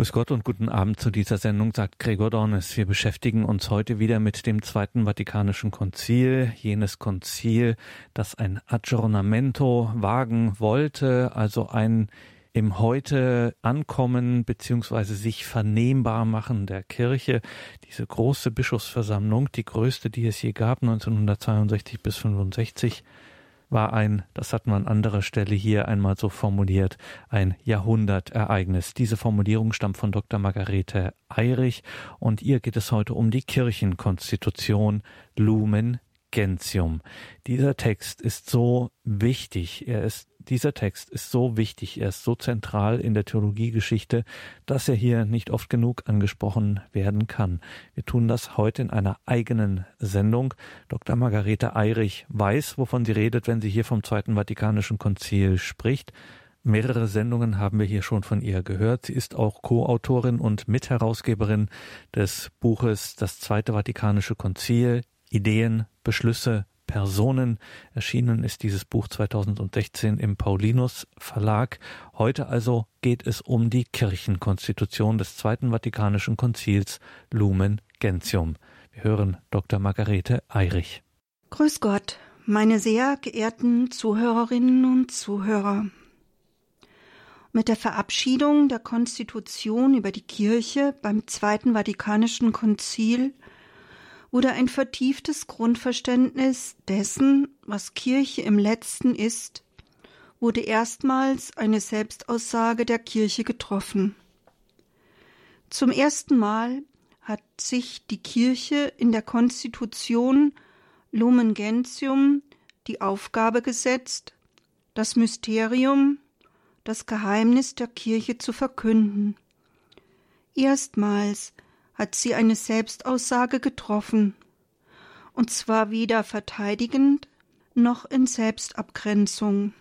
Grüß Gott und guten Abend zu dieser Sendung, sagt Gregor Dornes. Wir beschäftigen uns heute wieder mit dem Zweiten Vatikanischen Konzil, jenes Konzil, das ein Aggiornamento wagen wollte, also ein im Heute ankommen beziehungsweise sich vernehmbar machen der Kirche. Diese große Bischofsversammlung, die größte, die es je gab, 1962 bis 65, war ein, das hat man an anderer Stelle hier einmal so formuliert, ein Jahrhundertereignis. Diese Formulierung stammt von Dr. Margarete Eirich und ihr geht es heute um die Kirchenkonstitution Lumen Gentium. Dieser Text ist so wichtig, er ist dieser Text ist so wichtig, er ist so zentral in der Theologiegeschichte, dass er hier nicht oft genug angesprochen werden kann. Wir tun das heute in einer eigenen Sendung. Dr. Margarete Eirich weiß, wovon sie redet, wenn sie hier vom Zweiten Vatikanischen Konzil spricht. Mehrere Sendungen haben wir hier schon von ihr gehört. Sie ist auch Co-Autorin und Mitherausgeberin des Buches Das Zweite Vatikanische Konzil, Ideen, Beschlüsse, Personen. Erschienen ist dieses Buch 2016 im Paulinus Verlag. Heute also geht es um die Kirchenkonstitution des Zweiten Vatikanischen Konzils Lumen Gentium. Wir hören Dr. Margarete Eirich. Grüß Gott, meine sehr geehrten Zuhörerinnen und Zuhörer. Mit der Verabschiedung der Konstitution über die Kirche beim Zweiten Vatikanischen Konzil wurde ein vertieftes Grundverständnis dessen, was Kirche im letzten ist, wurde erstmals eine Selbstaussage der Kirche getroffen. Zum ersten Mal hat sich die Kirche in der Konstitution Lumen Gentium die Aufgabe gesetzt, das Mysterium, das Geheimnis der Kirche zu verkünden. Erstmals hat sie eine Selbstaussage getroffen, und zwar weder verteidigend noch in Selbstabgrenzung.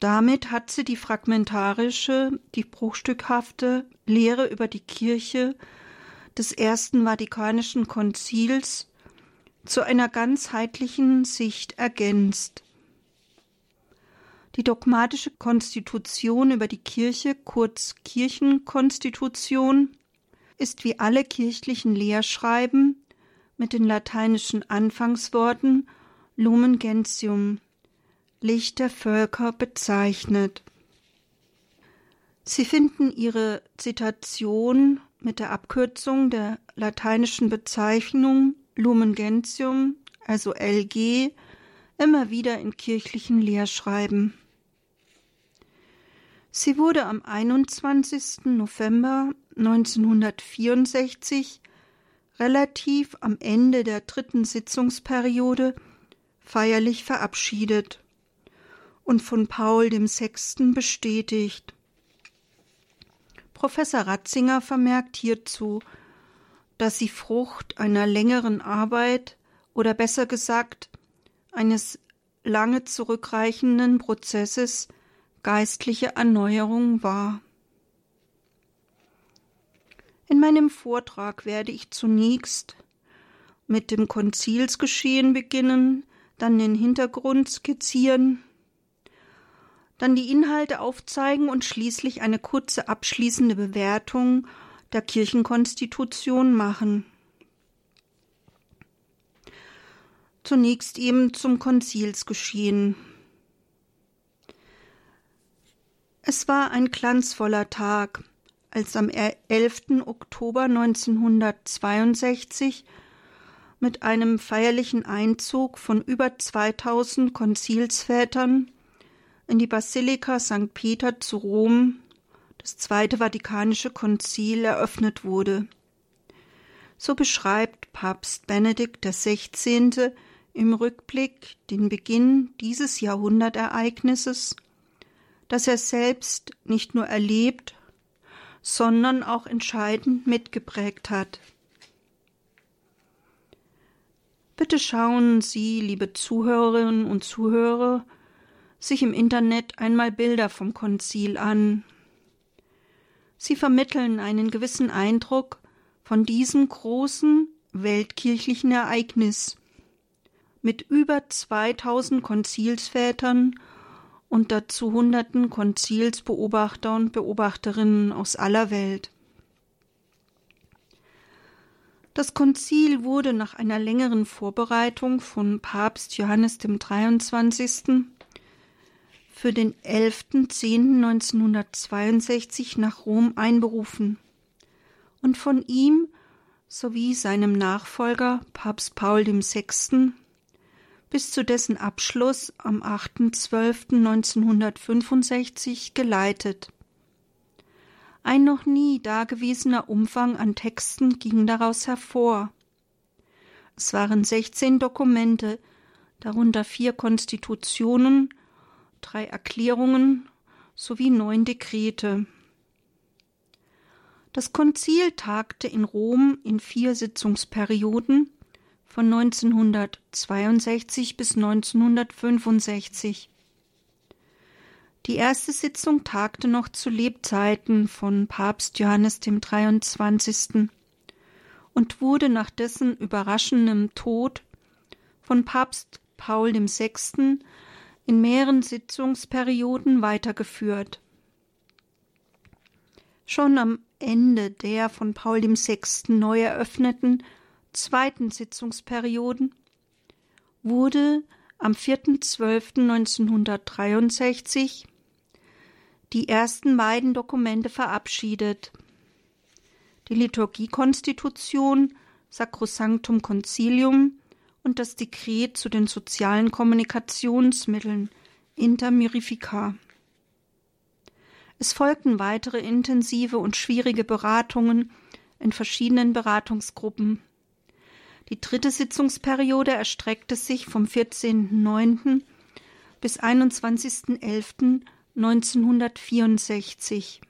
Damit hat sie die fragmentarische, die bruchstückhafte Lehre über die Kirche des Ersten Vatikanischen Konzils zu einer ganzheitlichen Sicht ergänzt. Die dogmatische Konstitution über die Kirche, kurz Kirchenkonstitution, ist wie alle kirchlichen Lehrschreiben mit den lateinischen Anfangsworten Lumen Gentium, Licht der Völker bezeichnet. Sie finden ihre Zitation mit der Abkürzung der lateinischen Bezeichnung Lumen Gentium, also LG, immer wieder in kirchlichen Lehrschreiben. Sie wurde am 21. November 1964 relativ am Ende der dritten Sitzungsperiode feierlich verabschiedet und von Paul VI. bestätigt. Professor Ratzinger vermerkt hierzu, dass sie Frucht einer längeren Arbeit oder besser gesagt eines lange zurückreichenden Prozesses geistliche Erneuerung war. In meinem Vortrag werde ich zunächst mit dem Konzilsgeschehen beginnen, dann den Hintergrund skizzieren, dann die Inhalte aufzeigen und schließlich eine kurze abschließende Bewertung der Kirchenkonstitution machen. Zunächst eben zum Konzilsgeschehen. Es war ein glanzvoller Tag, als am 11. Oktober 1962 mit einem feierlichen Einzug von über 2000 Konzilsvätern in die Basilika St. Peter zu Rom das Zweite Vatikanische Konzil eröffnet wurde. So beschreibt Papst Benedikt XVI. im Rückblick den Beginn dieses Jahrhundertereignisses das er selbst nicht nur erlebt, sondern auch entscheidend mitgeprägt hat. Bitte schauen Sie, liebe Zuhörerinnen und Zuhörer, sich im Internet einmal Bilder vom Konzil an. Sie vermitteln einen gewissen Eindruck von diesem großen weltkirchlichen Ereignis mit über 2000 Konzilsvätern und dazu Hunderten Konzilsbeobachter und Beobachterinnen aus aller Welt. Das Konzil wurde nach einer längeren Vorbereitung von Papst Johannes dem 23. für den 11.10.1962 nach Rom einberufen und von ihm sowie seinem Nachfolger Papst Paul VI. Bis zu dessen Abschluss am 8.12.1965 geleitet. Ein noch nie dagewesener Umfang an Texten ging daraus hervor. Es waren 16 Dokumente, darunter vier Konstitutionen, drei Erklärungen sowie neun Dekrete. Das Konzil tagte in Rom in vier Sitzungsperioden von 1962 bis 1965. Die erste Sitzung tagte noch zu Lebzeiten von Papst Johannes dem 23. und wurde nach dessen überraschendem Tod von Papst Paul VI. in mehreren Sitzungsperioden weitergeführt. Schon am Ende der von Paul VI. neu eröffneten zweiten Sitzungsperioden wurde am 4.12.1963 die ersten beiden Dokumente verabschiedet. Die Liturgiekonstitution, Sacrosanctum Concilium und das Dekret zu den sozialen Kommunikationsmitteln Inter Mirifica. Es folgten weitere intensive und schwierige Beratungen in verschiedenen Beratungsgruppen. Die dritte Sitzungsperiode erstreckte sich vom 14.09. bis 21.11. 1964.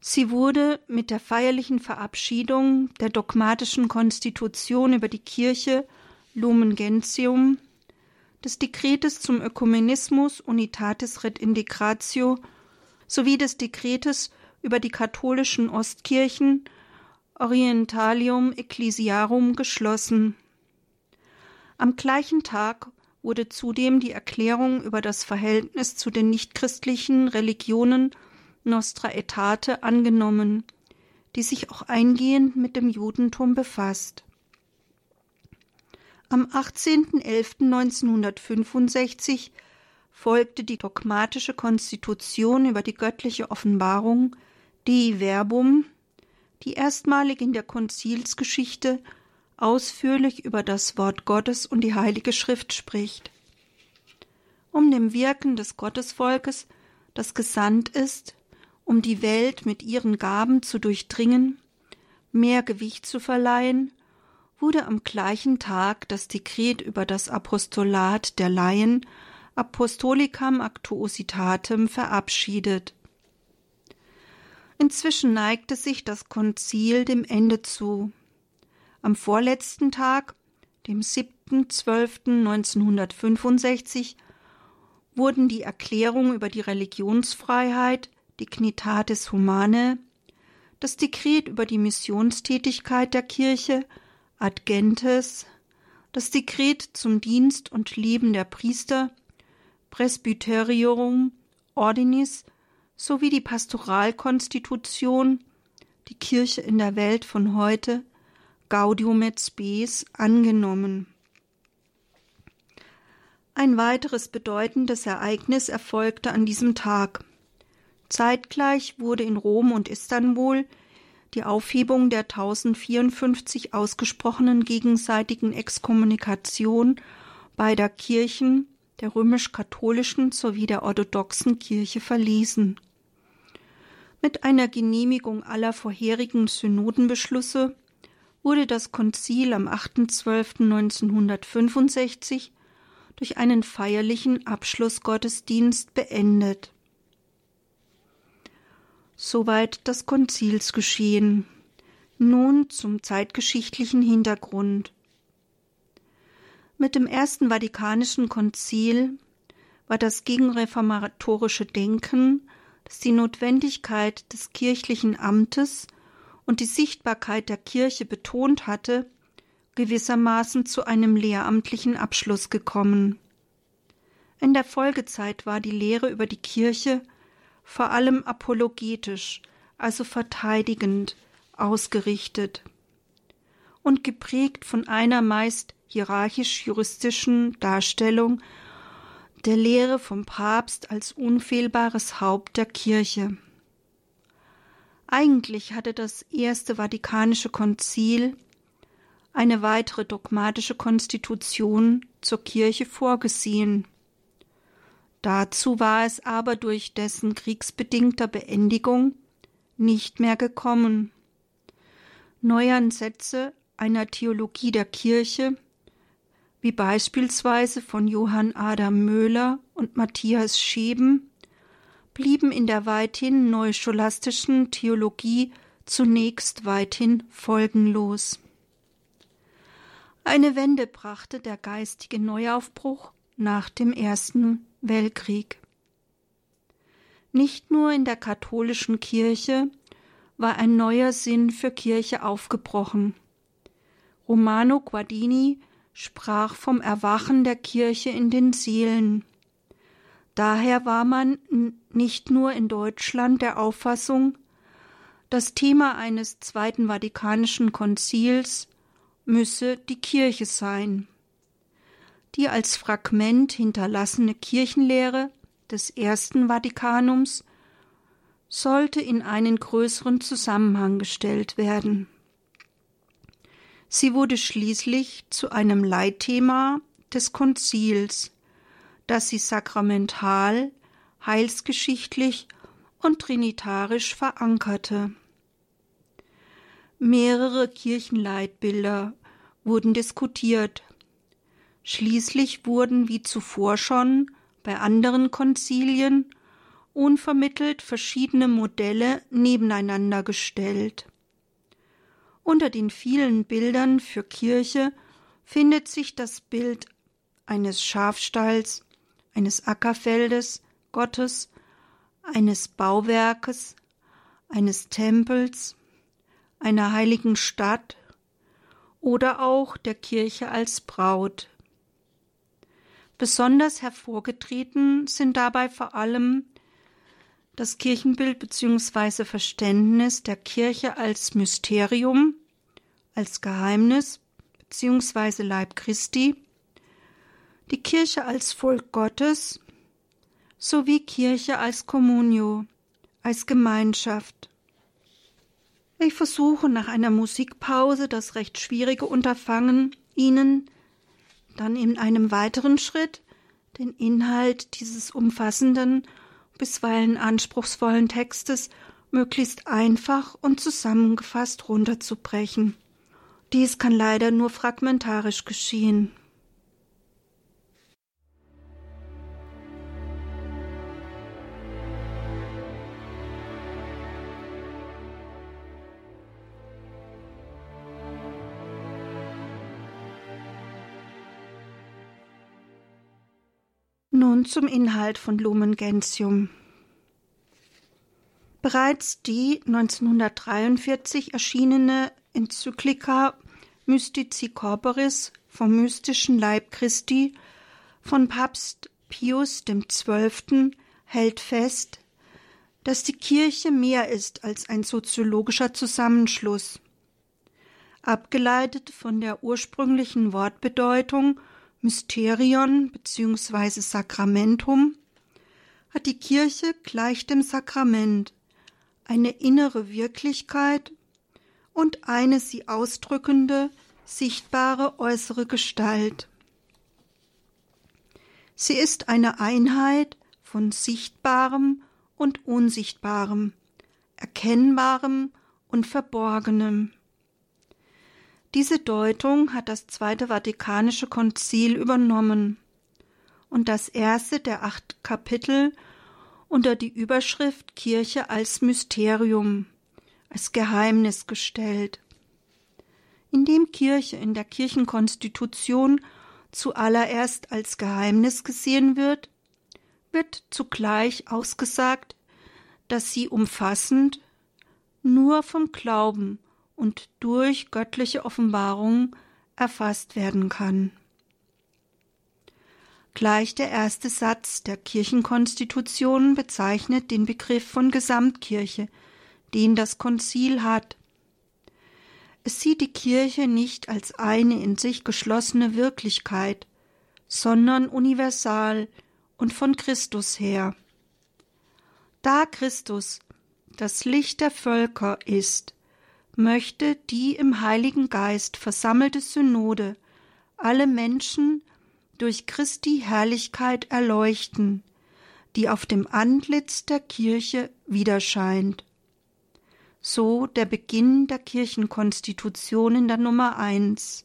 Sie wurde mit der feierlichen Verabschiedung der dogmatischen Konstitution über die Kirche Lumen Gentium, des Dekretes zum Ökumenismus Unitatis Red Indicatio sowie des Dekretes über die katholischen Ostkirchen Orientalium Ecclesiarum geschlossen. Am gleichen Tag wurde zudem die Erklärung über das Verhältnis zu den nichtchristlichen Religionen Nostra Aetate angenommen, die sich auch eingehend mit dem Judentum befasst. Am 18.11.1965 folgte die dogmatische Konstitution über die göttliche Offenbarung Dei Verbum, die erstmalig in der Konzilsgeschichte ausführlich über das Wort Gottes und die Heilige Schrift spricht. Um dem Wirken des Gottesvolkes, das gesandt ist, um die Welt mit ihren Gaben zu durchdringen, mehr Gewicht zu verleihen, wurde am gleichen Tag das Dekret über das Apostolat der Laien Apostolicam Actuositatem verabschiedet. Inzwischen neigte sich das Konzil dem Ende zu. Am vorletzten Tag, dem 7.12.1965, wurden die Erklärung über die Religionsfreiheit, Dignitatis Humanae, das Dekret über die Missionstätigkeit der Kirche, Ad Gentes, das Dekret zum Dienst und Leben der Priester, Presbyterium Ordinis sowie die Pastoralkonstitution, die Kirche in der Welt von heute, Gaudium et Spes angenommen. Ein weiteres bedeutendes Ereignis erfolgte an diesem Tag. Zeitgleich wurde in Rom und Istanbul die Aufhebung der 1054 ausgesprochenen gegenseitigen Exkommunikation beider Kirchen, der römisch-katholischen sowie der orthodoxen Kirche, verlesen. Mit einer Genehmigung aller vorherigen Synodenbeschlüsse wurde das Konzil am 8.12.1965 durch einen feierlichen Abschlussgottesdienst beendet. Soweit das Konzilsgeschehen. Nun zum zeitgeschichtlichen Hintergrund. Mit dem Ersten Vatikanischen Konzil war das gegenreformatorische Denken, das die Notwendigkeit des kirchlichen Amtes und die Sichtbarkeit der Kirche betont hatte, gewissermaßen zu einem lehramtlichen Abschluss gekommen. In der Folgezeit war die Lehre über die Kirche vor allem apologetisch, also verteidigend, ausgerichtet und geprägt von einer meist hierarchisch-juristischen Darstellung der Lehre vom Papst als unfehlbares Haupt der Kirche. Eigentlich hatte das Erste Vatikanische Konzil eine weitere dogmatische Konstitution zur Kirche vorgesehen. Dazu war es aber durch dessen kriegsbedingter Beendigung nicht mehr gekommen. Neuansätze einer Theologie der Kirche, wie beispielsweise von Johann Adam Möhler und Matthias Scheben, blieben in der weithin neuscholastischen Theologie zunächst weithin folgenlos. Eine Wende brachte der geistige Neuaufbruch nach dem Ersten Weltkrieg. Nicht nur in der katholischen Kirche war ein neuer Sinn für Kirche aufgebrochen. Romano Guardini sprach vom Erwachen der Kirche in den Seelen. Daher war man nicht nur in Deutschland der Auffassung, das Thema eines Zweiten Vatikanischen Konzils müsse die Kirche sein. Die als Fragment hinterlassene Kirchenlehre des Ersten Vatikanums sollte in einen größeren Zusammenhang gestellt werden. Sie wurde schließlich zu einem Leitthema des Konzils, das sie sakramental, heilsgeschichtlich und trinitarisch verankerte. Mehrere Kirchenleitbilder wurden diskutiert. Schließlich wurden wie zuvor schon bei anderen Konzilien unvermittelt verschiedene Modelle nebeneinander gestellt. Unter den vielen Bildern für Kirche findet sich das Bild eines Schafstalls, eines Ackerfeldes Gottes, eines Bauwerkes, eines Tempels, einer heiligen Stadt oder auch der Kirche als Braut. Besonders hervorgetreten sind dabei vor allem das Kirchenbild bzw. Verständnis der Kirche als Mysterium, als Geheimnis bzw. Leib Christi, die Kirche als Volk Gottes sowie Kirche als Communio, als Gemeinschaft. Ich versuche nach einer Musikpause das recht schwierige Unterfangen, Ihnen dann in einem weiteren Schritt den Inhalt dieses umfassenden bisweilen anspruchsvollen Textes möglichst einfach und zusammengefasst runterzubrechen. Dies kann leider nur fragmentarisch geschehen. Nun zum Inhalt von Lumen Gentium. Bereits die 1943 erschienene Enzyklika Mystici Corporis vom mystischen Leib Christi von Papst Pius XII. hält fest, dass die Kirche mehr ist als ein soziologischer Zusammenschluss. Abgeleitet von der ursprünglichen Wortbedeutung Mysterion bzw. Sakramentum hat die Kirche gleich dem Sakrament eine innere Wirklichkeit und eine sie ausdrückende, sichtbare äußere Gestalt. Sie ist eine Einheit von Sichtbarem und Unsichtbarem, Erkennbarem und Verborgenem. Diese Deutung hat das Zweite Vatikanische Konzil übernommen und das erste der acht Kapitel unter die Überschrift Kirche als Mysterium, als Geheimnis gestellt. Indem Kirche in der Kirchenkonstitution zuallererst als Geheimnis gesehen wird, wird zugleich ausgesagt, dass sie umfassend nur vom Glauben und durch göttliche Offenbarung erfasst werden kann. Gleich der erste Satz der Kirchenkonstitution bezeichnet den Begriff von Gesamtkirche, den das Konzil hat. Es sieht die Kirche nicht als eine in sich geschlossene Wirklichkeit, sondern universal und von Christus her. Da Christus das Licht der Völker ist, möchte die im Heiligen Geist versammelte Synode alle Menschen durch Christi Herrlichkeit erleuchten, die auf dem Antlitz der Kirche widerscheint. So der Beginn der Kirchenkonstitution in der Nummer eins.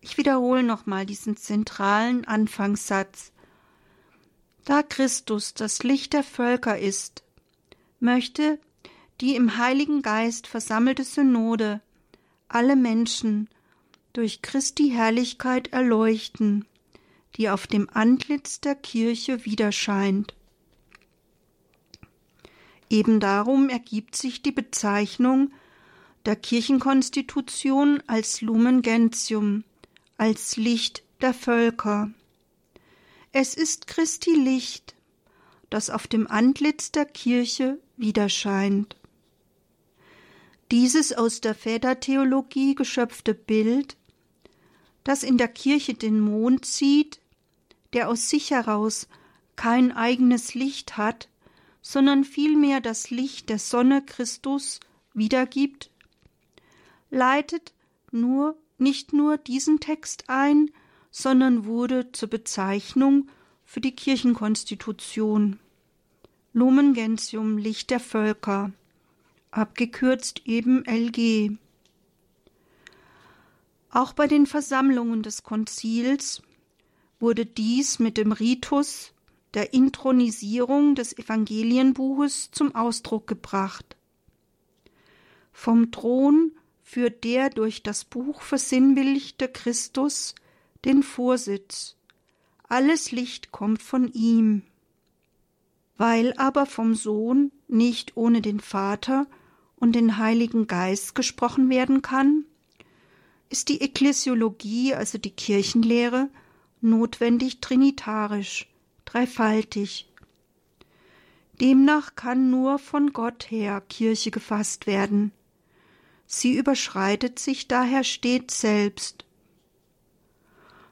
Ich wiederhole nochmal diesen zentralen Anfangssatz. Da Christus das Licht der Völker ist, möchte die im Heiligen Geist versammelte Synode alle Menschen durch Christi Herrlichkeit erleuchten, die auf dem Antlitz der Kirche widerscheint. Eben darum ergibt sich die Bezeichnung der Kirchenkonstitution als Lumen Gentium, als Licht der Völker. Es ist Christi Licht, das auf dem Antlitz der Kirche widerscheint. Dieses aus der Vätertheologie geschöpfte Bild, das in der Kirche den Mond sieht, der aus sich heraus kein eigenes Licht hat, sondern vielmehr das Licht der Sonne Christus wiedergibt, leitet nur nicht nur diesen Text ein, sondern wurde zur Bezeichnung für die Kirchenkonstitution. Lumen Gentium Licht der Völker abgekürzt eben LG. Auch bei den Versammlungen des Konzils wurde dies mit dem Ritus der Intronisierung des Evangelienbuches zum Ausdruck gebracht. Vom Thron führt der durch das Buch versinnbildlichte Christus den Vorsitz. Alles Licht kommt von ihm. Weil aber vom Sohn nicht ohne den Vater und den Heiligen Geist gesprochen werden kann, ist die Ekklesiologie, also die Kirchenlehre, notwendig trinitarisch, dreifaltig. Demnach kann nur von Gott her Kirche gefasst werden. Sie überschreitet sich daher stets selbst.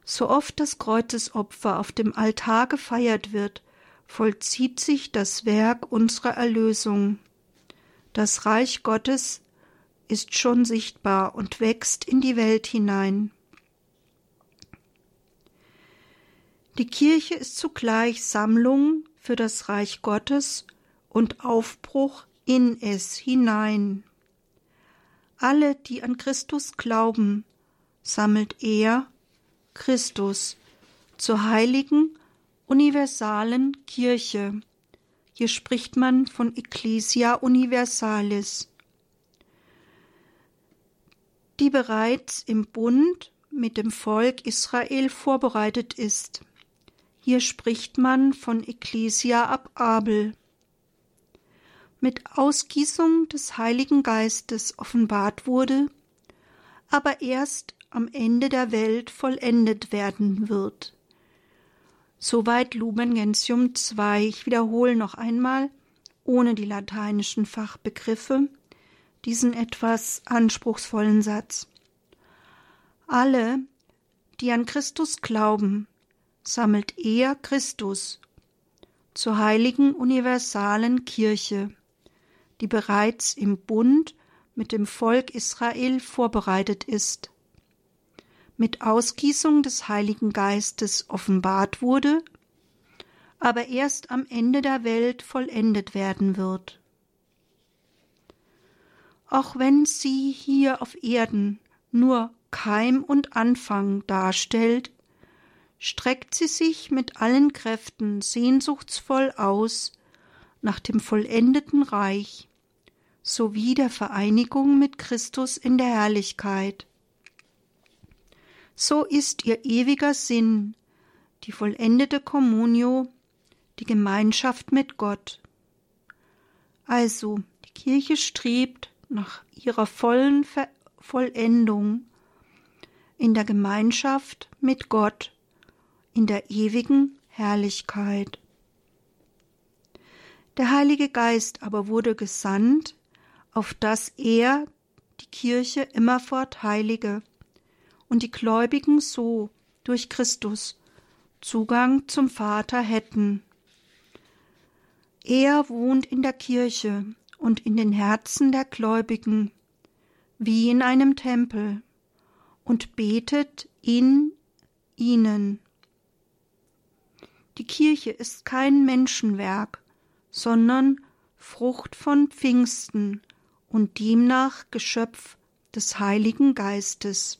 So oft das Kreuzesopfer auf dem Altar gefeiert wird, vollzieht sich das Werk unserer Erlösung. Das Reich Gottes ist schon sichtbar und wächst in die Welt hinein. Die Kirche ist zugleich Sammlung für das Reich Gottes und Aufbruch in es hinein. Alle, die an Christus glauben, sammelt er, Christus, zur heiligen, universalen Kirche hier spricht man von Ecclesia Universalis, die bereits im Bund mit dem Volk Israel vorbereitet ist. Hier spricht man von Ecclesia ab Abel. Mit Ausgießung des Heiligen Geistes offenbart wurde, aber erst am Ende der Welt vollendet werden wird. Soweit Lumen Gentium 2. Ich wiederhole noch einmal, ohne die lateinischen Fachbegriffe, diesen etwas anspruchsvollen Satz. Alle, die an Christus glauben, sammelt er Christus zur heiligen universalen Kirche, die bereits im Bund mit dem Volk Israel vorbereitet ist mit Ausgießung des Heiligen Geistes offenbart wurde, aber erst am Ende der Welt vollendet werden wird. Auch wenn sie hier auf Erden nur Keim und Anfang darstellt, streckt sie sich mit allen Kräften sehnsuchtsvoll aus nach dem vollendeten Reich sowie der Vereinigung mit Christus in der Herrlichkeit so ist ihr ewiger Sinn die vollendete Communio, die Gemeinschaft mit Gott. Also, die Kirche strebt nach ihrer vollen Ver Vollendung in der Gemeinschaft mit Gott, in der ewigen Herrlichkeit. Der Heilige Geist aber wurde gesandt, auf dass er die Kirche immerfort heilige und die Gläubigen so durch Christus Zugang zum Vater hätten. Er wohnt in der Kirche und in den Herzen der Gläubigen, wie in einem Tempel, und betet in ihnen. Die Kirche ist kein Menschenwerk, sondern Frucht von Pfingsten und demnach Geschöpf des Heiligen Geistes.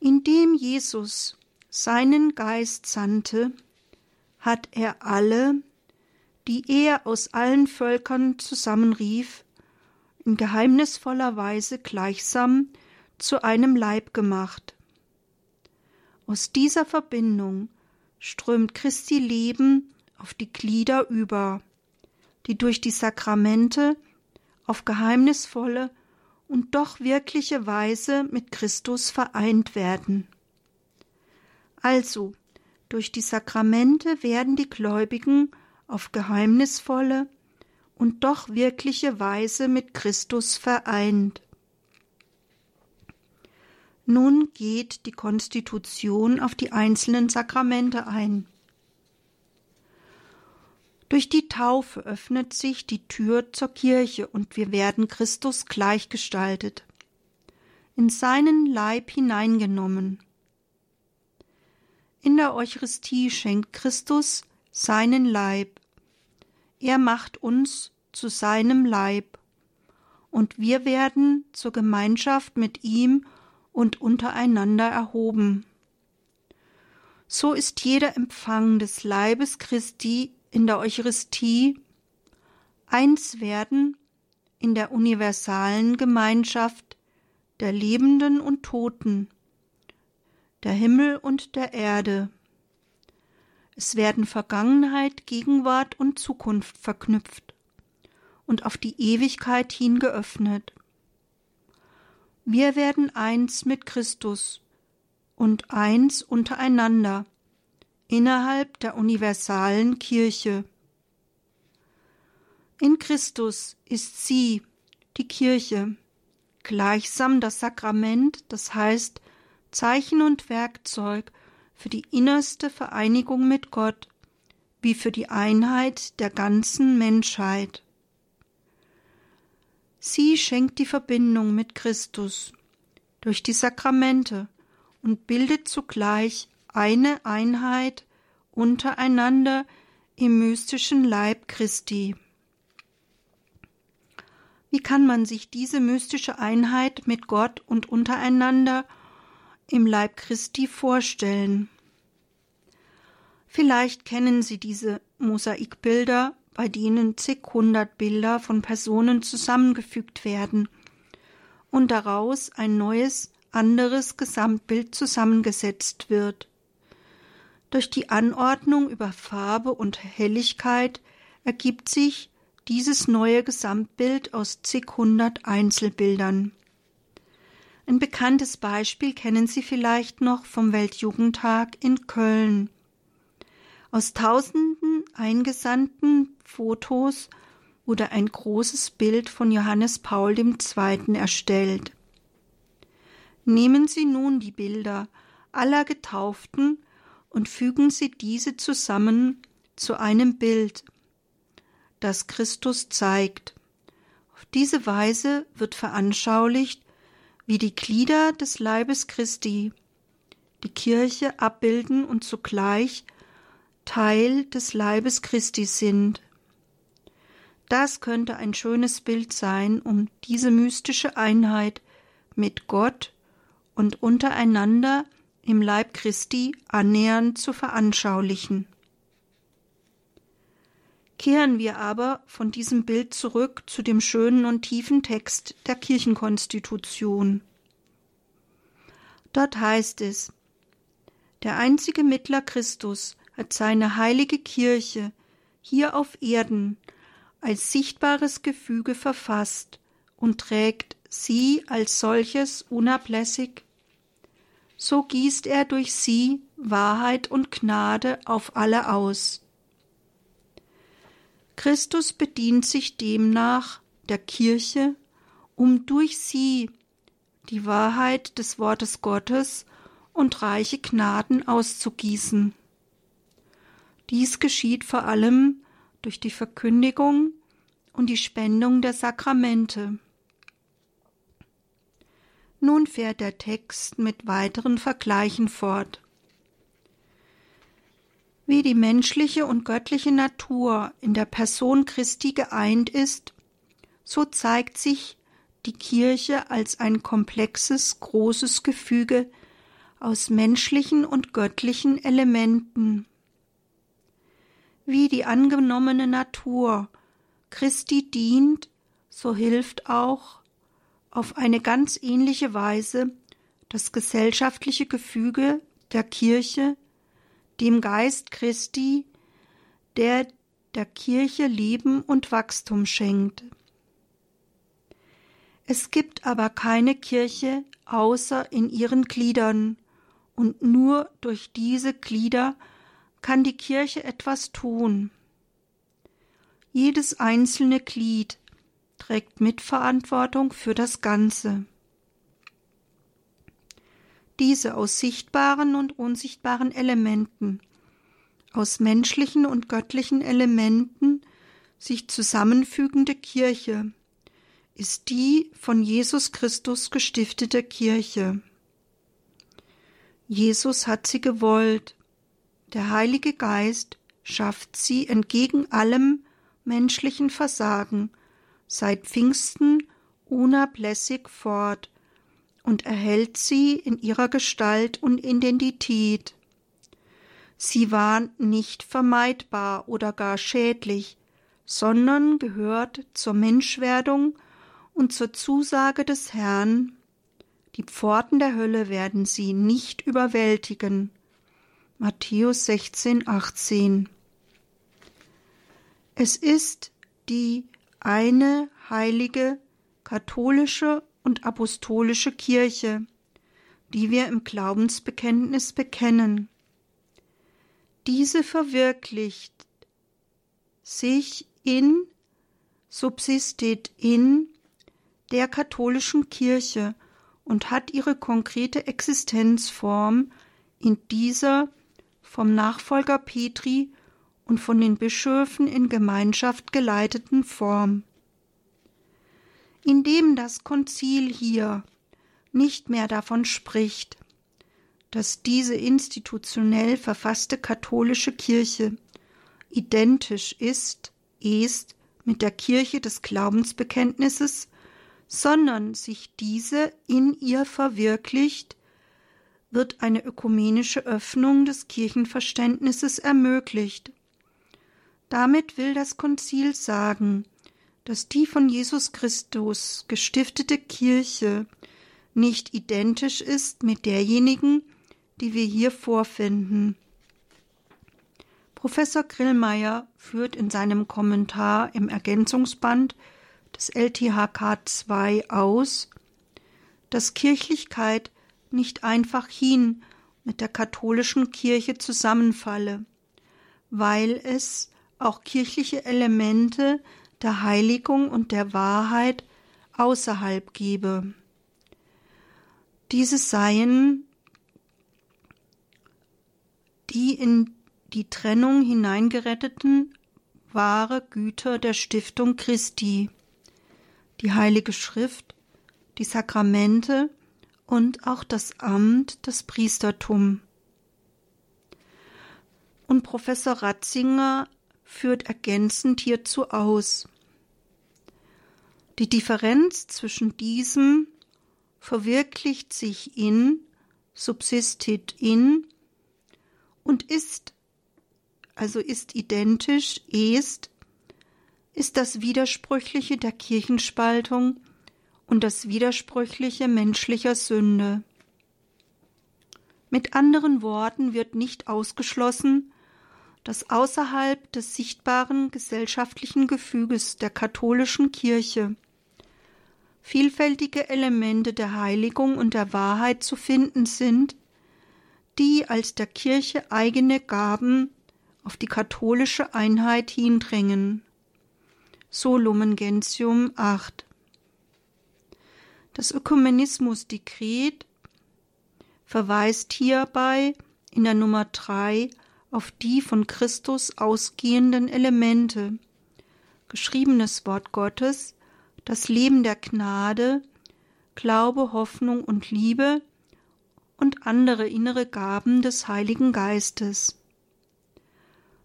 Indem Jesus seinen Geist sandte, hat er alle, die er aus allen Völkern zusammenrief, in geheimnisvoller Weise gleichsam zu einem Leib gemacht. Aus dieser Verbindung strömt Christi Leben auf die Glieder über, die durch die Sakramente auf geheimnisvolle und doch wirkliche Weise mit Christus vereint werden. Also, durch die Sakramente werden die Gläubigen auf geheimnisvolle und doch wirkliche Weise mit Christus vereint. Nun geht die Konstitution auf die einzelnen Sakramente ein. Durch die Taufe öffnet sich die Tür zur Kirche und wir werden Christus gleichgestaltet, in seinen Leib hineingenommen. In der Eucharistie schenkt Christus seinen Leib. Er macht uns zu seinem Leib, und wir werden zur Gemeinschaft mit ihm und untereinander erhoben. So ist jeder Empfang des Leibes Christi in der Eucharistie eins werden in der universalen Gemeinschaft der Lebenden und Toten, der Himmel und der Erde. Es werden Vergangenheit, Gegenwart und Zukunft verknüpft und auf die Ewigkeit hin geöffnet. Wir werden eins mit Christus und eins untereinander innerhalb der universalen Kirche. In Christus ist sie, die Kirche, gleichsam das Sakrament, das heißt Zeichen und Werkzeug für die innerste Vereinigung mit Gott, wie für die Einheit der ganzen Menschheit. Sie schenkt die Verbindung mit Christus durch die Sakramente und bildet zugleich eine Einheit untereinander im mystischen Leib Christi. Wie kann man sich diese mystische Einheit mit Gott und untereinander im Leib Christi vorstellen? Vielleicht kennen Sie diese Mosaikbilder, bei denen zighundert Bilder von Personen zusammengefügt werden und daraus ein neues, anderes Gesamtbild zusammengesetzt wird. Durch die Anordnung über Farbe und Helligkeit ergibt sich dieses neue Gesamtbild aus zig-hundert Einzelbildern. Ein bekanntes Beispiel kennen Sie vielleicht noch vom Weltjugendtag in Köln. Aus tausenden eingesandten Fotos wurde ein großes Bild von Johannes Paul II. erstellt. Nehmen Sie nun die Bilder aller Getauften und fügen Sie diese zusammen zu einem Bild, das Christus zeigt. Auf diese Weise wird veranschaulicht, wie die Glieder des Leibes Christi die Kirche abbilden und zugleich Teil des Leibes Christi sind. Das könnte ein schönes Bild sein, um diese mystische Einheit mit Gott und untereinander im Leib Christi annähernd zu veranschaulichen. Kehren wir aber von diesem Bild zurück zu dem schönen und tiefen Text der Kirchenkonstitution. Dort heißt es Der einzige Mittler Christus hat seine heilige Kirche hier auf Erden als sichtbares Gefüge verfasst und trägt sie als solches unablässig so gießt er durch sie Wahrheit und Gnade auf alle aus. Christus bedient sich demnach der Kirche, um durch sie die Wahrheit des Wortes Gottes und reiche Gnaden auszugießen. Dies geschieht vor allem durch die Verkündigung und die Spendung der Sakramente. Nun fährt der Text mit weiteren Vergleichen fort. Wie die menschliche und göttliche Natur in der Person Christi geeint ist, so zeigt sich die Kirche als ein komplexes, großes Gefüge aus menschlichen und göttlichen Elementen. Wie die angenommene Natur Christi dient, so hilft auch auf eine ganz ähnliche Weise das gesellschaftliche Gefüge der Kirche dem Geist Christi, der der Kirche Leben und Wachstum schenkt. Es gibt aber keine Kirche außer in ihren Gliedern, und nur durch diese Glieder kann die Kirche etwas tun. Jedes einzelne Glied trägt Mitverantwortung für das Ganze. Diese aus sichtbaren und unsichtbaren Elementen, aus menschlichen und göttlichen Elementen sich zusammenfügende Kirche ist die von Jesus Christus gestiftete Kirche. Jesus hat sie gewollt. Der Heilige Geist schafft sie entgegen allem menschlichen Versagen seit Pfingsten unablässig fort und erhält sie in ihrer Gestalt und Identität. Sie war nicht vermeidbar oder gar schädlich, sondern gehört zur Menschwerdung und zur Zusage des Herrn, die Pforten der Hölle werden sie nicht überwältigen. Matthäus 16, 18. Es ist die eine heilige katholische und apostolische Kirche, die wir im Glaubensbekenntnis bekennen. Diese verwirklicht sich in, subsistet in der katholischen Kirche und hat ihre konkrete Existenzform in dieser vom Nachfolger Petri und von den Bischöfen in Gemeinschaft geleiteten Form. Indem das Konzil hier nicht mehr davon spricht, dass diese institutionell verfasste katholische Kirche identisch ist, ist mit der Kirche des Glaubensbekenntnisses sondern sich diese in ihr verwirklicht, wird eine ökumenische Öffnung des Kirchenverständnisses ermöglicht. Damit will das Konzil sagen, dass die von Jesus Christus gestiftete Kirche nicht identisch ist mit derjenigen, die wir hier vorfinden. Professor Grillmeier führt in seinem Kommentar im Ergänzungsband des LTHK II aus, dass Kirchlichkeit nicht einfach hin mit der katholischen Kirche zusammenfalle, weil es auch kirchliche Elemente der Heiligung und der Wahrheit außerhalb gebe. Diese seien die in die Trennung hineingeretteten wahre Güter der Stiftung Christi die Heilige Schrift, die Sakramente und auch das Amt, das Priestertum. Und Professor Ratzinger führt ergänzend hierzu aus. Die Differenz zwischen diesem verwirklicht sich in, subsistit in und ist, also ist identisch, est ist das Widersprüchliche der Kirchenspaltung und das Widersprüchliche menschlicher Sünde. Mit anderen Worten wird nicht ausgeschlossen, dass außerhalb des sichtbaren gesellschaftlichen Gefüges der katholischen Kirche vielfältige Elemente der Heiligung und der Wahrheit zu finden sind, die als der Kirche eigene Gaben auf die katholische Einheit hindrängen. So Lumen Gentium 8. Das Ökumenismusdekret verweist hierbei in der Nummer 3 auf die von Christus ausgehenden Elemente, geschriebenes Wort Gottes, das Leben der Gnade, Glaube, Hoffnung und Liebe und andere innere Gaben des Heiligen Geistes.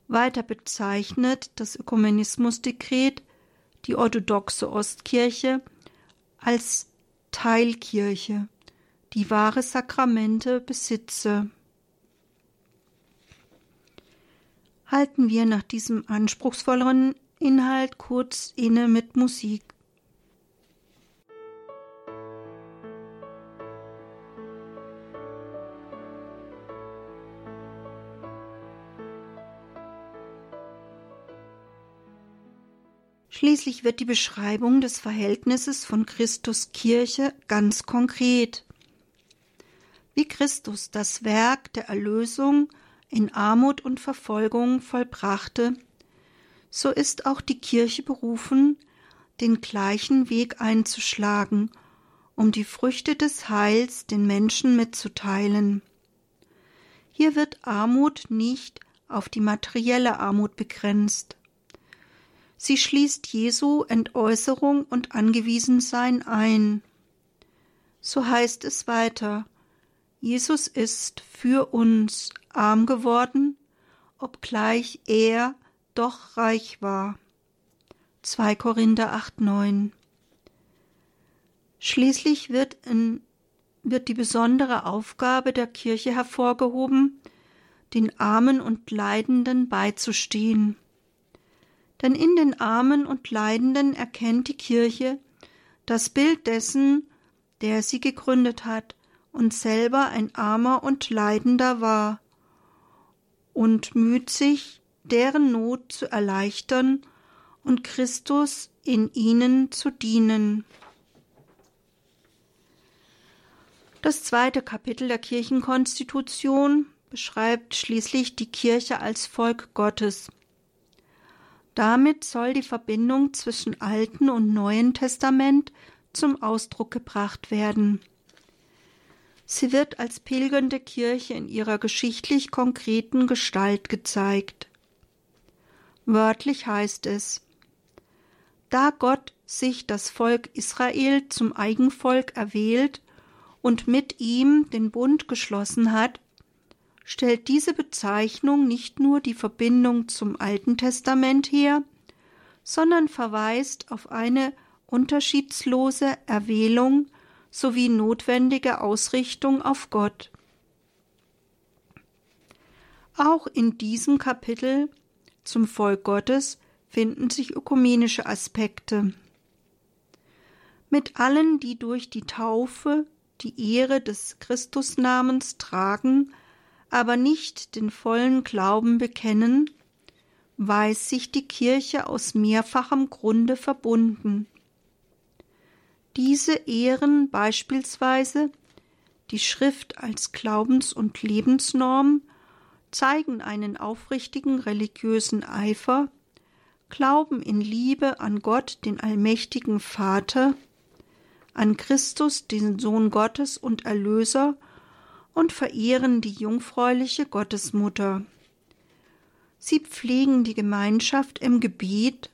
Weiter bezeichnet das Ökumenismusdekret die orthodoxe Ostkirche als Teilkirche, die wahre Sakramente besitze. Halten wir nach diesem anspruchsvolleren Inhalt kurz inne mit Musik. Schließlich wird die Beschreibung des Verhältnisses von Christus Kirche ganz konkret. Wie Christus das Werk der Erlösung in Armut und Verfolgung vollbrachte, so ist auch die Kirche berufen, den gleichen Weg einzuschlagen, um die Früchte des Heils den Menschen mitzuteilen. Hier wird Armut nicht auf die materielle Armut begrenzt. Sie schließt Jesu Entäußerung und Angewiesensein ein. So heißt es weiter. Jesus ist für uns arm geworden, obgleich er doch reich war. 2 Korinther 8, 9. Schließlich wird, in, wird die besondere Aufgabe der Kirche hervorgehoben, den Armen und Leidenden beizustehen. Denn in den Armen und Leidenden erkennt die Kirche das Bild dessen, der sie gegründet hat und selber ein Armer und Leidender war, und müht sich, deren Not zu erleichtern und Christus in ihnen zu dienen. Das zweite Kapitel der Kirchenkonstitution beschreibt schließlich die Kirche als Volk Gottes. Damit soll die Verbindung zwischen Alten und Neuen Testament zum Ausdruck gebracht werden. Sie wird als pilgernde Kirche in ihrer geschichtlich konkreten Gestalt gezeigt. Wörtlich heißt es Da Gott sich das Volk Israel zum Eigenvolk erwählt und mit ihm den Bund geschlossen hat, stellt diese Bezeichnung nicht nur die Verbindung zum Alten Testament her, sondern verweist auf eine unterschiedslose Erwählung sowie notwendige Ausrichtung auf Gott. Auch in diesem Kapitel zum Volk Gottes finden sich ökumenische Aspekte. Mit allen, die durch die Taufe die Ehre des Christusnamens tragen, aber nicht den vollen Glauben bekennen, weiß sich die Kirche aus mehrfachem Grunde verbunden. Diese ehren beispielsweise die Schrift als Glaubens- und Lebensnorm, zeigen einen aufrichtigen religiösen Eifer, glauben in Liebe an Gott, den allmächtigen Vater, an Christus, den Sohn Gottes und Erlöser, und verehren die jungfräuliche Gottesmutter. Sie pflegen die Gemeinschaft im Gebet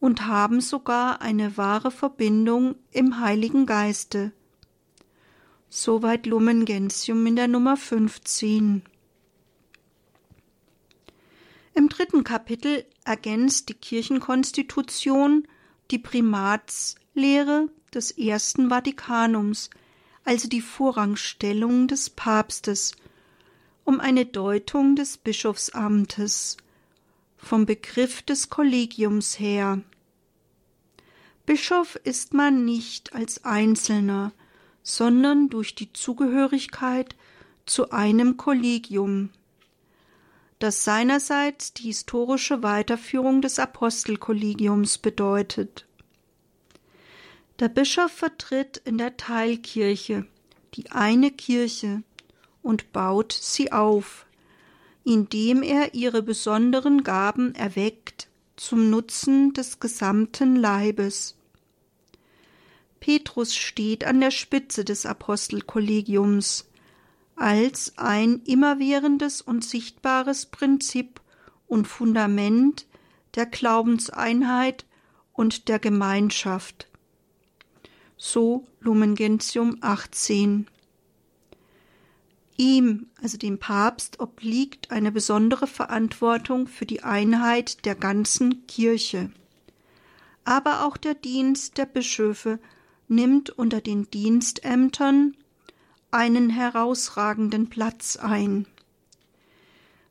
und haben sogar eine wahre Verbindung im Heiligen Geiste. Soweit Lumen Gentium in der Nummer 15. Im dritten Kapitel ergänzt die Kirchenkonstitution die Primatslehre des Ersten Vatikanums, also die Vorrangstellung des Papstes, um eine Deutung des Bischofsamtes vom Begriff des Kollegiums her. Bischof ist man nicht als Einzelner, sondern durch die Zugehörigkeit zu einem Kollegium, das seinerseits die historische Weiterführung des Apostelkollegiums bedeutet. Der Bischof vertritt in der Teilkirche die eine Kirche und baut sie auf, indem er ihre besonderen Gaben erweckt zum Nutzen des gesamten Leibes. Petrus steht an der Spitze des Apostelkollegiums als ein immerwährendes und sichtbares Prinzip und Fundament der Glaubenseinheit und der Gemeinschaft. So Lumen Gentium 18. Ihm, also dem Papst, obliegt eine besondere Verantwortung für die Einheit der ganzen Kirche. Aber auch der Dienst der Bischöfe nimmt unter den Dienstämtern einen herausragenden Platz ein.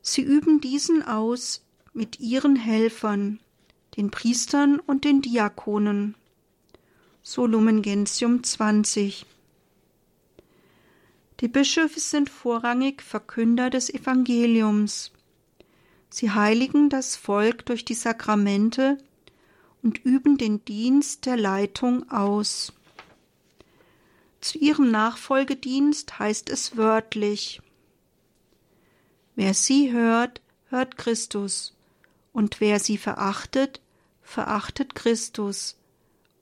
Sie üben diesen aus mit ihren Helfern, den Priestern und den Diakonen. So Lumen Gentium 20. Die Bischöfe sind vorrangig Verkünder des Evangeliums. Sie heiligen das Volk durch die Sakramente und üben den Dienst der Leitung aus. Zu ihrem Nachfolgedienst heißt es wörtlich Wer sie hört, hört Christus, und wer sie verachtet, verachtet Christus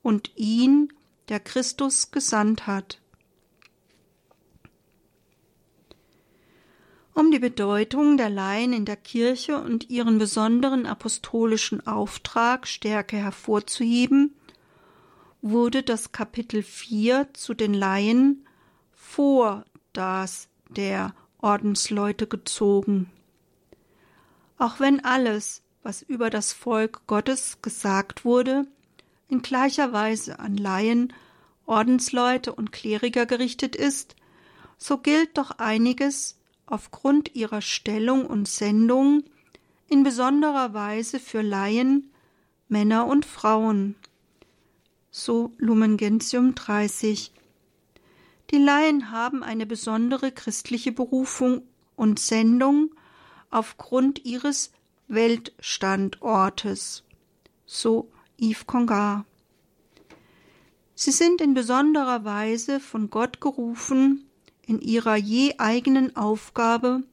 und ihn, der Christus gesandt hat. Um die Bedeutung der Laien in der Kirche und ihren besonderen apostolischen Auftrag stärker hervorzuheben, wurde das Kapitel 4 zu den Laien vor das der Ordensleute gezogen. Auch wenn alles, was über das Volk Gottes gesagt wurde, in gleicher Weise an Laien, Ordensleute und Kleriker gerichtet ist, so gilt doch einiges aufgrund ihrer Stellung und Sendung in besonderer Weise für Laien, Männer und Frauen. So Lumen Gentium 30. Die Laien haben eine besondere christliche Berufung und Sendung aufgrund ihres Weltstandortes. So Yves Congar. Sie sind in besonderer Weise von Gott gerufen, in ihrer je eigenen Aufgabe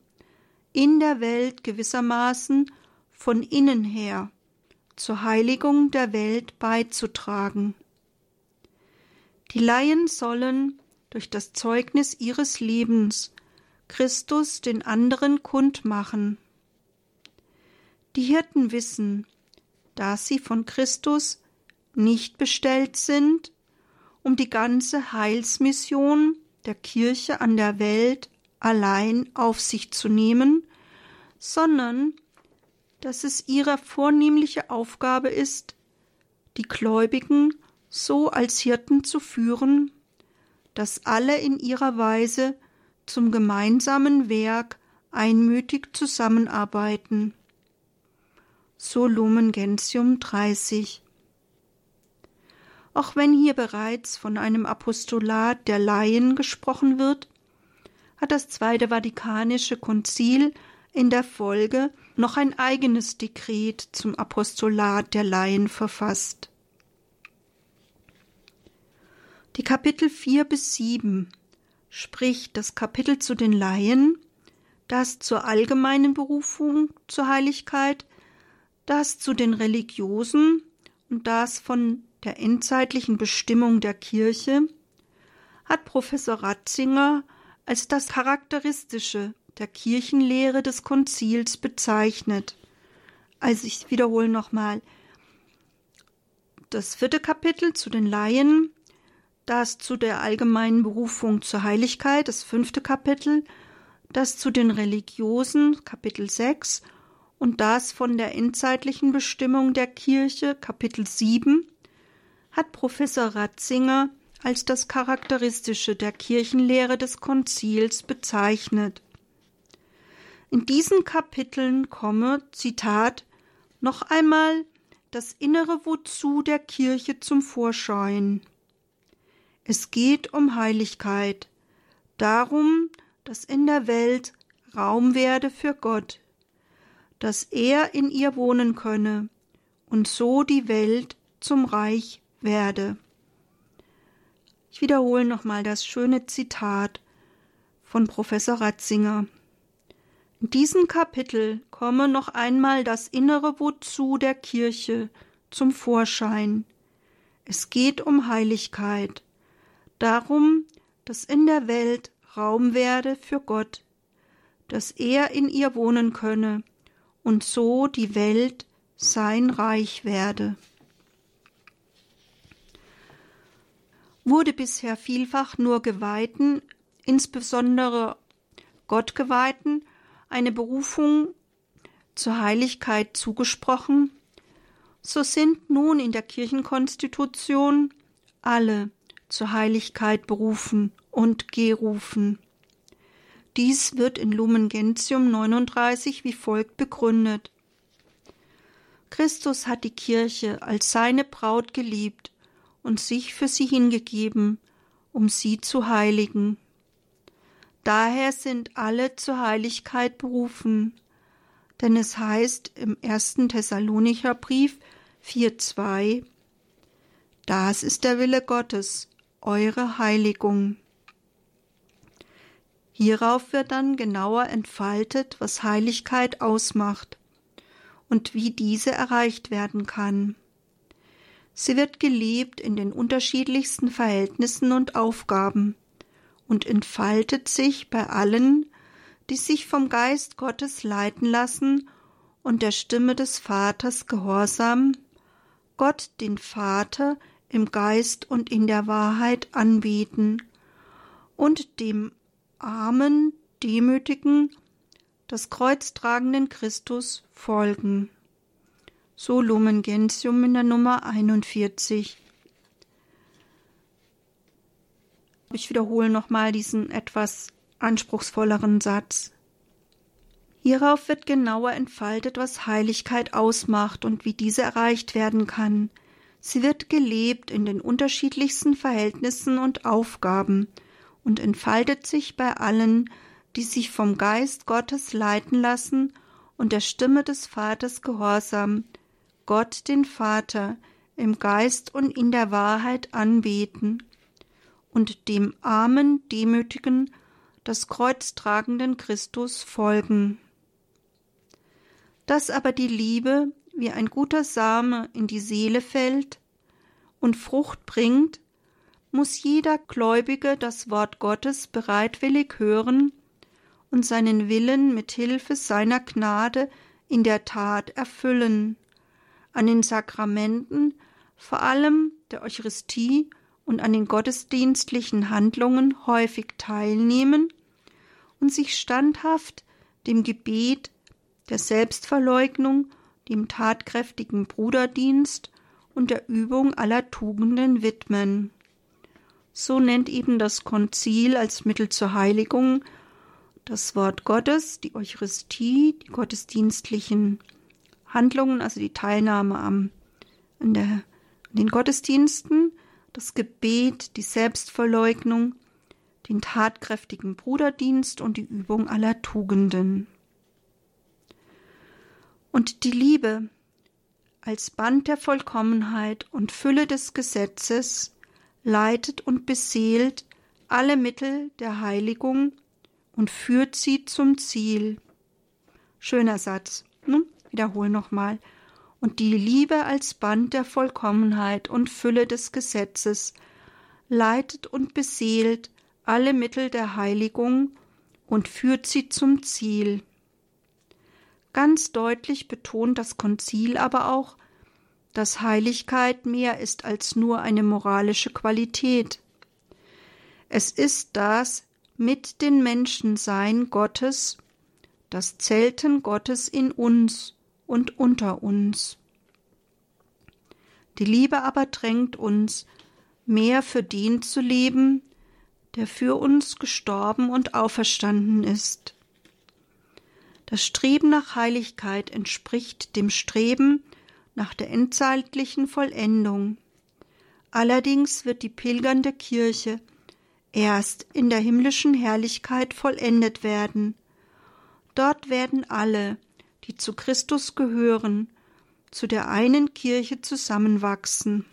in der Welt gewissermaßen von innen her zur Heiligung der Welt beizutragen. Die Laien sollen durch das Zeugnis ihres Lebens Christus den anderen kundmachen. Die Hirten wissen, dass sie von Christus nicht bestellt sind, um die ganze Heilsmission der Kirche an der Welt allein auf sich zu nehmen, sondern dass es ihre vornehmliche Aufgabe ist, die Gläubigen so als Hirten zu führen, dass alle in ihrer Weise zum gemeinsamen Werk einmütig zusammenarbeiten. So Lumen Gentium 30 auch wenn hier bereits von einem Apostolat der Laien gesprochen wird, hat das Zweite Vatikanische Konzil in der Folge noch ein eigenes Dekret zum Apostolat der Laien verfasst. Die Kapitel 4 bis 7 spricht das Kapitel zu den Laien, das zur allgemeinen Berufung zur Heiligkeit, das zu den Religiosen und das von der endzeitlichen Bestimmung der Kirche hat Professor Ratzinger als das Charakteristische der Kirchenlehre des Konzils bezeichnet. Also ich wiederhole nochmal. Das vierte Kapitel zu den Laien, das zu der allgemeinen Berufung zur Heiligkeit, das fünfte Kapitel, das zu den Religiosen, Kapitel 6, und das von der endzeitlichen Bestimmung der Kirche, Kapitel 7, hat Professor Ratzinger als das Charakteristische der Kirchenlehre des Konzils bezeichnet. In diesen Kapiteln komme, Zitat, noch einmal das innere Wozu der Kirche zum Vorschein. Es geht um Heiligkeit, darum, dass in der Welt Raum werde für Gott, dass er in ihr wohnen könne und so die Welt zum Reich werde. Ich wiederhole nochmal das schöne Zitat von Professor Ratzinger. In diesem Kapitel komme noch einmal das innere Wozu der Kirche zum Vorschein. Es geht um Heiligkeit, darum, dass in der Welt Raum werde für Gott, dass er in ihr wohnen könne und so die Welt sein Reich werde. Wurde bisher vielfach nur Geweihten, insbesondere Gottgeweihten, eine Berufung zur Heiligkeit zugesprochen, so sind nun in der Kirchenkonstitution alle zur Heiligkeit berufen und gerufen. Dies wird in Lumen Gentium 39 wie folgt begründet. Christus hat die Kirche als seine Braut geliebt und sich für sie hingegeben, um sie zu heiligen. Daher sind alle zur Heiligkeit berufen, denn es heißt im ersten Thessalonicher Brief 4,2 Das ist der Wille Gottes, eure Heiligung. Hierauf wird dann genauer entfaltet, was Heiligkeit ausmacht und wie diese erreicht werden kann. Sie wird gelebt in den unterschiedlichsten Verhältnissen und Aufgaben und entfaltet sich bei allen, die sich vom Geist Gottes leiten lassen und der Stimme des Vaters gehorsam, Gott den Vater im Geist und in der Wahrheit anbeten und dem armen, demütigen, das Kreuz tragenden Christus folgen. So Lumen Gentium in der Nummer 41. Ich wiederhole nochmal diesen etwas anspruchsvolleren Satz. Hierauf wird genauer entfaltet, was Heiligkeit ausmacht und wie diese erreicht werden kann. Sie wird gelebt in den unterschiedlichsten Verhältnissen und Aufgaben, und entfaltet sich bei allen, die sich vom Geist Gottes leiten lassen und der Stimme des Vaters gehorsam, Gott den Vater im Geist und in der Wahrheit anbeten und dem armen, demütigen, das Kreuz tragenden Christus folgen. Dass aber die Liebe wie ein guter Same in die Seele fällt und Frucht bringt, muss jeder Gläubige das Wort Gottes bereitwillig hören und seinen Willen mit Hilfe seiner Gnade in der Tat erfüllen, an den Sakramenten, vor allem der Eucharistie und an den gottesdienstlichen Handlungen häufig teilnehmen und sich standhaft dem Gebet, der Selbstverleugnung, dem tatkräftigen Bruderdienst und der Übung aller Tugenden widmen. So nennt eben das Konzil als Mittel zur Heiligung das Wort Gottes, die Eucharistie, die gottesdienstlichen Handlungen, also die Teilnahme am, an, der, an den Gottesdiensten, das Gebet, die Selbstverleugnung, den tatkräftigen Bruderdienst und die Übung aller Tugenden. Und die Liebe als Band der Vollkommenheit und Fülle des Gesetzes leitet und beseelt alle Mittel der Heiligung und führt sie zum Ziel. Schöner Satz. Nun, wiederhol nochmal. Und die Liebe als Band der Vollkommenheit und Fülle des Gesetzes leitet und beseelt alle Mittel der Heiligung und führt sie zum Ziel. Ganz deutlich betont das Konzil aber auch, dass Heiligkeit mehr ist als nur eine moralische Qualität. Es ist das mit den Menschen Sein Gottes, das Zelten Gottes in uns und unter uns. Die Liebe aber drängt uns, mehr für den zu leben, der für uns gestorben und auferstanden ist. Das Streben nach Heiligkeit entspricht dem Streben nach der endzeitlichen Vollendung. Allerdings wird die pilgernde Kirche erst in der himmlischen Herrlichkeit vollendet werden. Dort werden alle, die zu Christus gehören, zu der einen Kirche zusammenwachsen.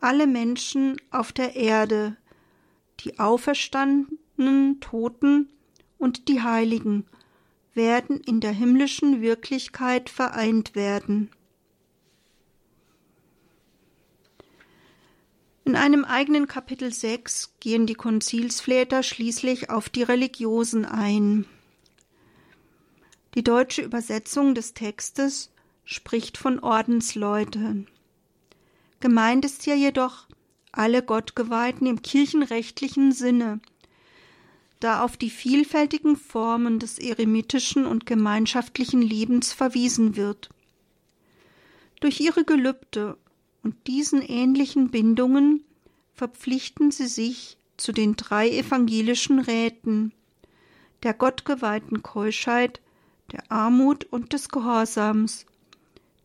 Alle Menschen auf der Erde, die auferstanden Gefangenen, Toten und die Heiligen werden in der himmlischen Wirklichkeit vereint werden. In einem eigenen Kapitel 6 gehen die Konzilsväter schließlich auf die Religiosen ein. Die deutsche Übersetzung des Textes spricht von Ordensleuten. Gemeint ist hier jedoch alle Gottgeweihten im kirchenrechtlichen Sinne, da auf die vielfältigen Formen des eremitischen und gemeinschaftlichen Lebens verwiesen wird. Durch ihre Gelübde und diesen ähnlichen Bindungen verpflichten sie sich zu den drei evangelischen Räten der gottgeweihten Keuschheit, der Armut und des Gehorsams,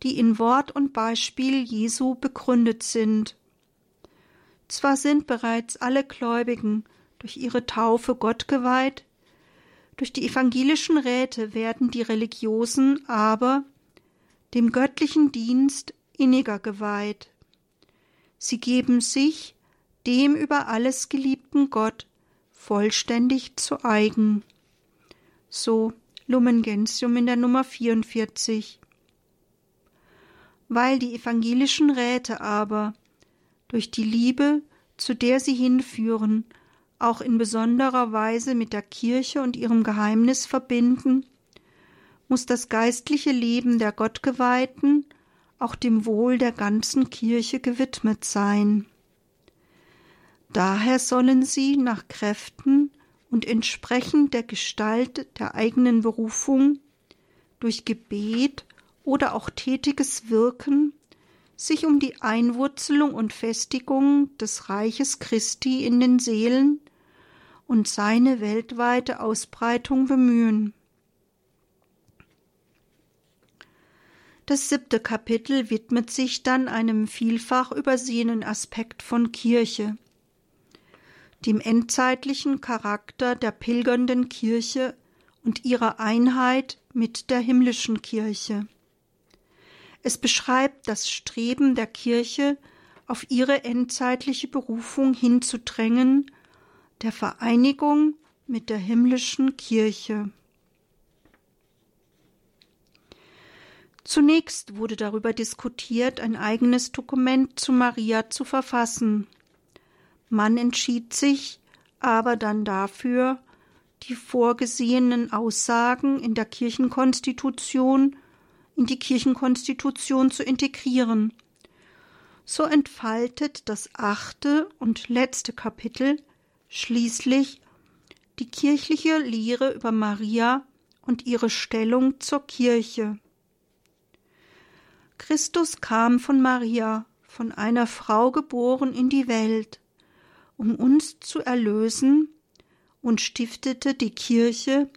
die in Wort und Beispiel Jesu begründet sind. Zwar sind bereits alle Gläubigen durch ihre Taufe Gott geweiht, durch die evangelischen Räte werden die Religiosen aber dem göttlichen Dienst inniger geweiht. Sie geben sich dem über alles geliebten Gott vollständig zu eigen. So Lumen Gentium in der Nummer 44. Weil die evangelischen Räte aber durch die Liebe, zu der sie hinführen, auch in besonderer Weise mit der Kirche und ihrem Geheimnis verbinden, muss das geistliche Leben der Gottgeweihten auch dem Wohl der ganzen Kirche gewidmet sein. Daher sollen sie nach Kräften und entsprechend der Gestalt der eigenen Berufung durch Gebet oder auch tätiges Wirken sich um die Einwurzelung und Festigung des Reiches Christi in den Seelen und seine weltweite Ausbreitung bemühen. Das siebte Kapitel widmet sich dann einem vielfach übersehenen Aspekt von Kirche, dem endzeitlichen Charakter der pilgernden Kirche und ihrer Einheit mit der himmlischen Kirche. Es beschreibt das Streben der Kirche, auf ihre endzeitliche Berufung hinzudrängen, der Vereinigung mit der himmlischen Kirche. Zunächst wurde darüber diskutiert, ein eigenes Dokument zu Maria zu verfassen. Man entschied sich aber dann dafür, die vorgesehenen Aussagen in der Kirchenkonstitution in die Kirchenkonstitution zu integrieren. So entfaltet das achte und letzte Kapitel schließlich die kirchliche Lehre über Maria und ihre Stellung zur Kirche. Christus kam von Maria, von einer Frau geboren in die Welt, um uns zu erlösen, und stiftete die Kirche,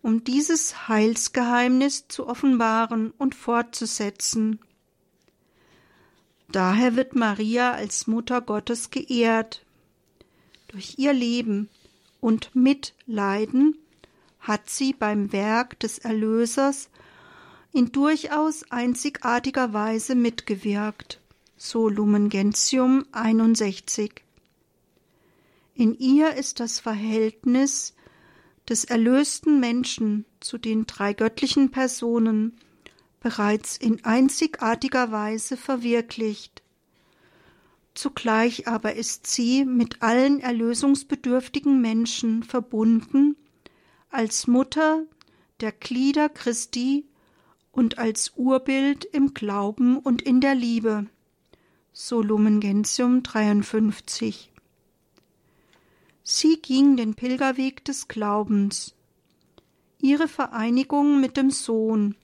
um dieses Heilsgeheimnis zu offenbaren und fortzusetzen. Daher wird Maria als Mutter Gottes geehrt. Durch ihr Leben und Mitleiden hat sie beim Werk des Erlösers in durchaus einzigartiger Weise mitgewirkt. So Lumen Gentium 61. In ihr ist das Verhältnis des erlösten Menschen zu den drei göttlichen Personen bereits in einzigartiger Weise verwirklicht. Zugleich aber ist sie mit allen erlösungsbedürftigen Menschen verbunden als Mutter der Glieder Christi und als Urbild im Glauben und in der Liebe. So Lumen Gentium 53. Sie ging den Pilgerweg des Glaubens. Ihre Vereinigung mit dem Sohn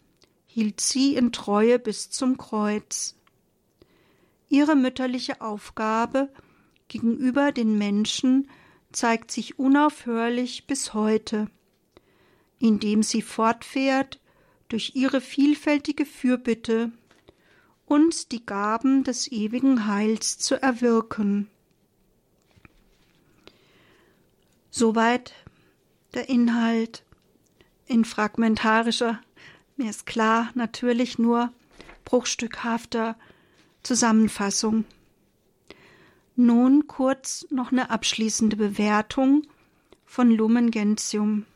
hielt sie in Treue bis zum Kreuz. Ihre mütterliche Aufgabe gegenüber den Menschen zeigt sich unaufhörlich bis heute, indem sie fortfährt durch ihre vielfältige Fürbitte, uns die Gaben des ewigen Heils zu erwirken. Soweit der Inhalt in fragmentarischer, mir ist klar, natürlich nur bruchstückhafter Zusammenfassung. Nun kurz noch eine abschließende Bewertung von Lumen Gentium.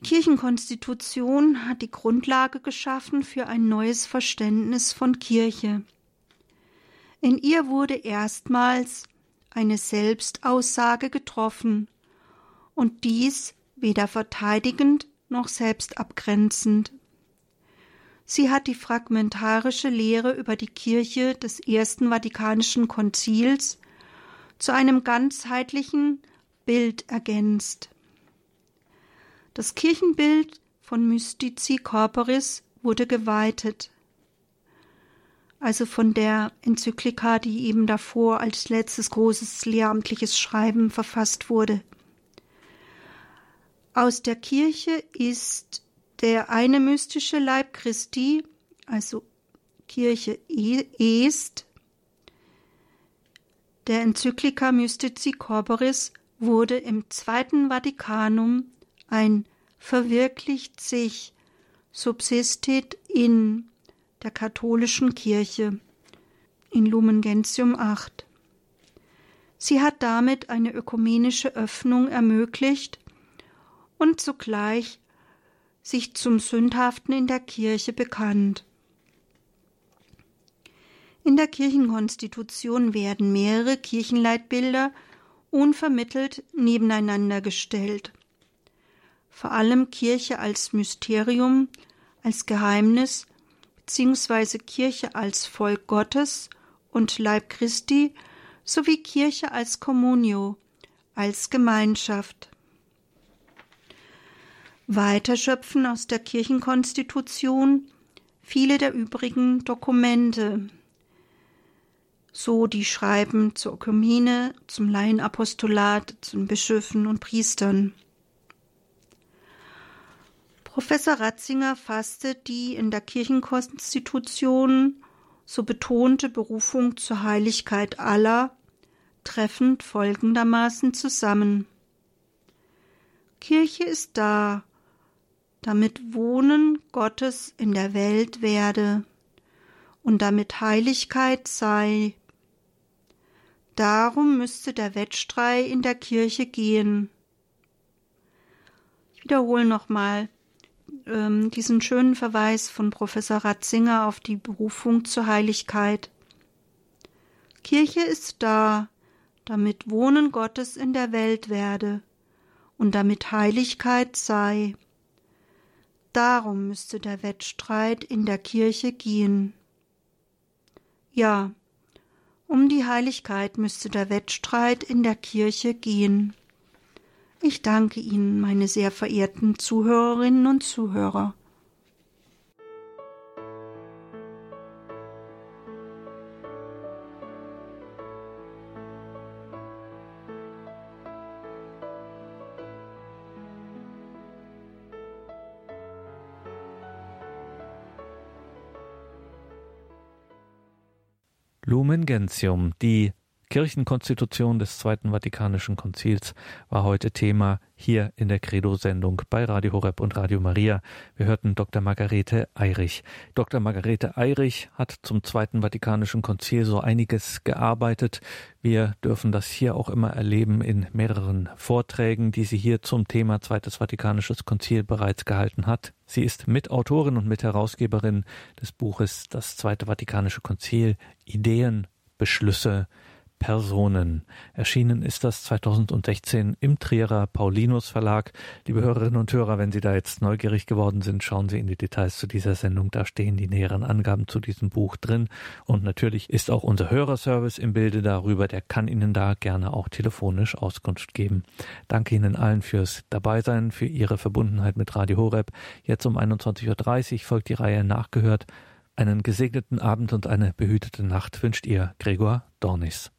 Die Kirchenkonstitution hat die Grundlage geschaffen für ein neues Verständnis von Kirche. In ihr wurde erstmals eine Selbstaussage getroffen und dies weder verteidigend noch selbstabgrenzend. Sie hat die fragmentarische Lehre über die Kirche des Ersten Vatikanischen Konzils zu einem ganzheitlichen Bild ergänzt. Das Kirchenbild von Mystici Corporis wurde geweitet, also von der Enzyklika, die eben davor als letztes großes lehramtliches Schreiben verfasst wurde. Aus der Kirche ist der eine mystische Leib Christi, also Kirche est, der Enzyklika Mystici Corporis wurde im Zweiten Vatikanum ein verwirklicht sich subsistit in der katholischen Kirche in Lumen Gentium 8. Sie hat damit eine ökumenische Öffnung ermöglicht und zugleich sich zum Sündhaften in der Kirche bekannt. In der Kirchenkonstitution werden mehrere Kirchenleitbilder unvermittelt nebeneinander gestellt. Vor allem Kirche als Mysterium, als Geheimnis, beziehungsweise Kirche als Volk Gottes und Leib Christi, sowie Kirche als Communio, als Gemeinschaft. Weiterschöpfen aus der Kirchenkonstitution viele der übrigen Dokumente, so die Schreiben zur Ökumene, zum Laienapostolat, zum Bischöfen und Priestern. Professor Ratzinger fasste die in der Kirchenkonstitution so betonte Berufung zur Heiligkeit aller treffend folgendermaßen zusammen. Kirche ist da, damit Wohnen Gottes in der Welt werde und damit Heiligkeit sei. Darum müsste der Wettstreit in der Kirche gehen. Ich wiederhole nochmal ähm, diesen schönen Verweis von Professor Ratzinger auf die Berufung zur Heiligkeit. Kirche ist da, damit Wohnen Gottes in der Welt werde und damit Heiligkeit sei. Darum müsste der Wettstreit in der Kirche gehen. Ja, um die Heiligkeit müsste der Wettstreit in der Kirche gehen. Ich danke Ihnen, meine sehr verehrten Zuhörerinnen und Zuhörer. Lumen Gentium, die Kirchenkonstitution des Zweiten Vatikanischen Konzils war heute Thema hier in der Credo-Sendung bei Radio Horeb und Radio Maria. Wir hörten Dr. Margarete Eirich. Dr. Margarete Eirich hat zum Zweiten Vatikanischen Konzil so einiges gearbeitet. Wir dürfen das hier auch immer erleben in mehreren Vorträgen, die sie hier zum Thema Zweites Vatikanisches Konzil bereits gehalten hat. Sie ist Mitautorin und Mitherausgeberin des Buches Das Zweite Vatikanische Konzil Ideen, Beschlüsse, Personen. Erschienen ist das 2016 im Trierer Paulinus Verlag. Liebe Hörerinnen und Hörer, wenn Sie da jetzt neugierig geworden sind, schauen Sie in die Details zu dieser Sendung. Da stehen die näheren Angaben zu diesem Buch drin. Und natürlich ist auch unser Hörerservice im Bilde darüber. Der kann Ihnen da gerne auch telefonisch Auskunft geben. Danke Ihnen allen fürs Dabeisein, für Ihre Verbundenheit mit Radio Horeb. Jetzt um 21.30 Uhr folgt die Reihe Nachgehört. Einen gesegneten Abend und eine behütete Nacht wünscht ihr Gregor Dornis.